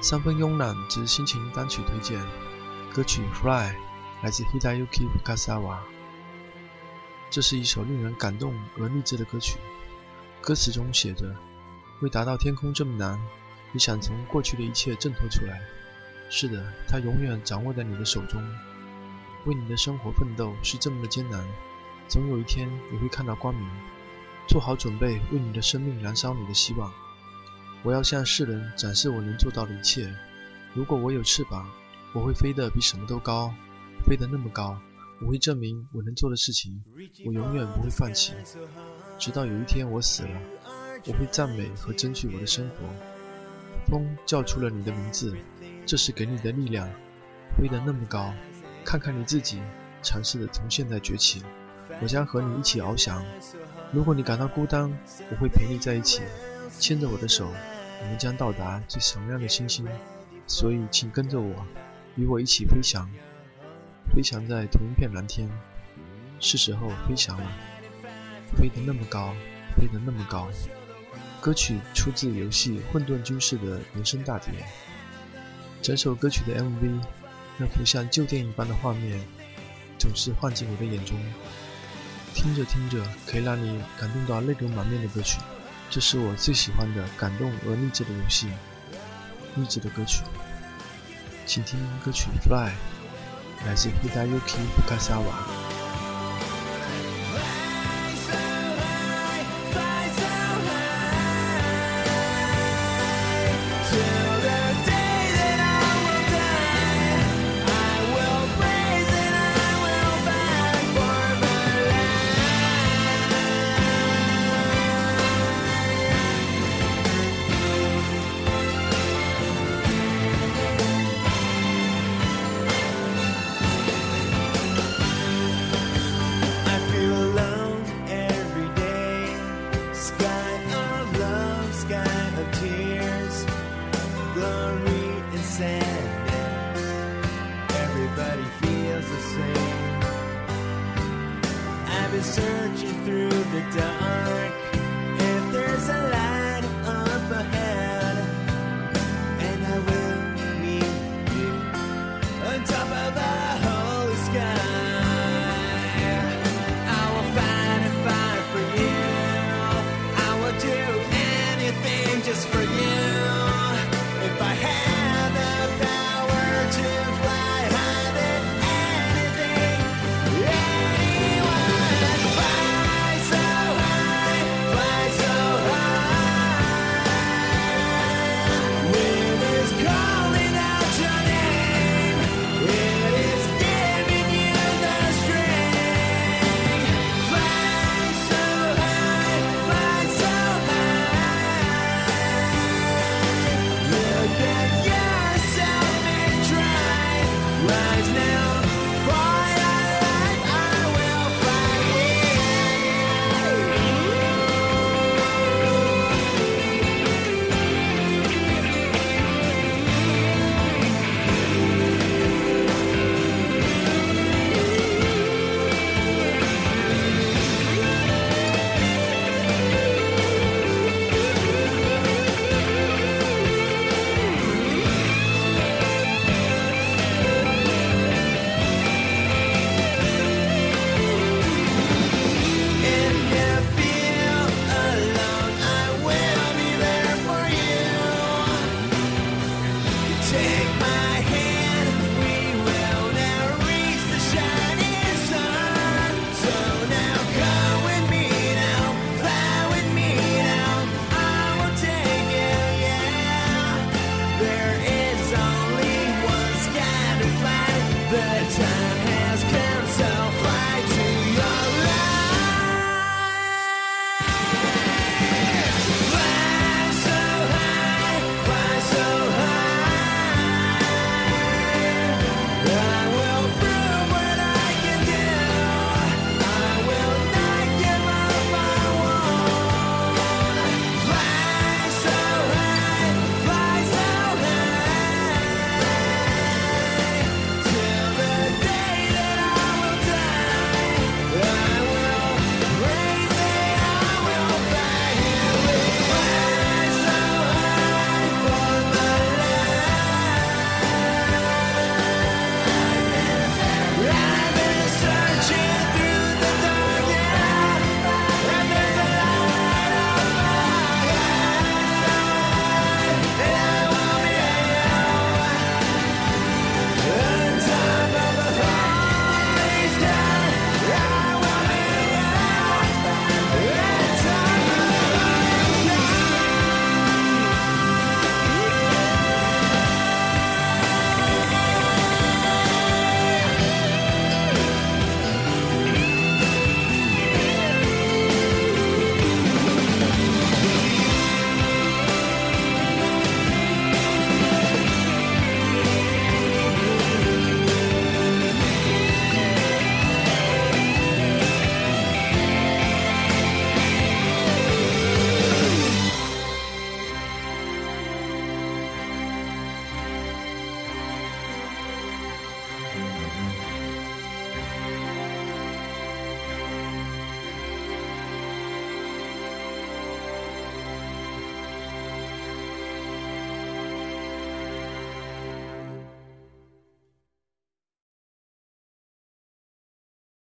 三分慵懒之心情单曲推荐，歌曲《Fly》来自 Hidayuki Fukasawa。这是一首令人感动而励志的歌曲。歌词中写着：“为达到天空这么难，你想从过去的一切挣脱出来。是的，它永远掌握在你的手中。为你的生活奋斗是这么的艰难，总有一天你会看到光明。做好准备，为你的生命燃烧你的希望。”我要向世人展示我能做到的一切。如果我有翅膀，我会飞得比什么都高，飞得那么高。我会证明我能做的事情。我永远不会放弃，直到有一天我死了。我会赞美和争取我的生活。风叫出了你的名字，这是给你的力量。飞得那么高，看看你自己，尝试着从现在崛起。我将和你一起翱翔。如果你感到孤单，我会陪你在一起。牵着我的手，我们将到达最闪亮的星星。所以，请跟着我，与我一起飞翔，飞翔在同一片蓝天。是时候飞翔了，飞得那么高，飞得那么高。歌曲出自游戏《混沌军事》的原声大碟。整首歌曲的 MV，那幅像旧电影般的画面，总是晃进我的眼中。听着听着，可以让你感动到泪流满面的歌曲。这是我最喜欢的感动而励志的游戏，励志的歌曲，请听歌曲《Fly》，来自 Hidayuki Fukasawa。Searching through the dark. rise now. has cancer.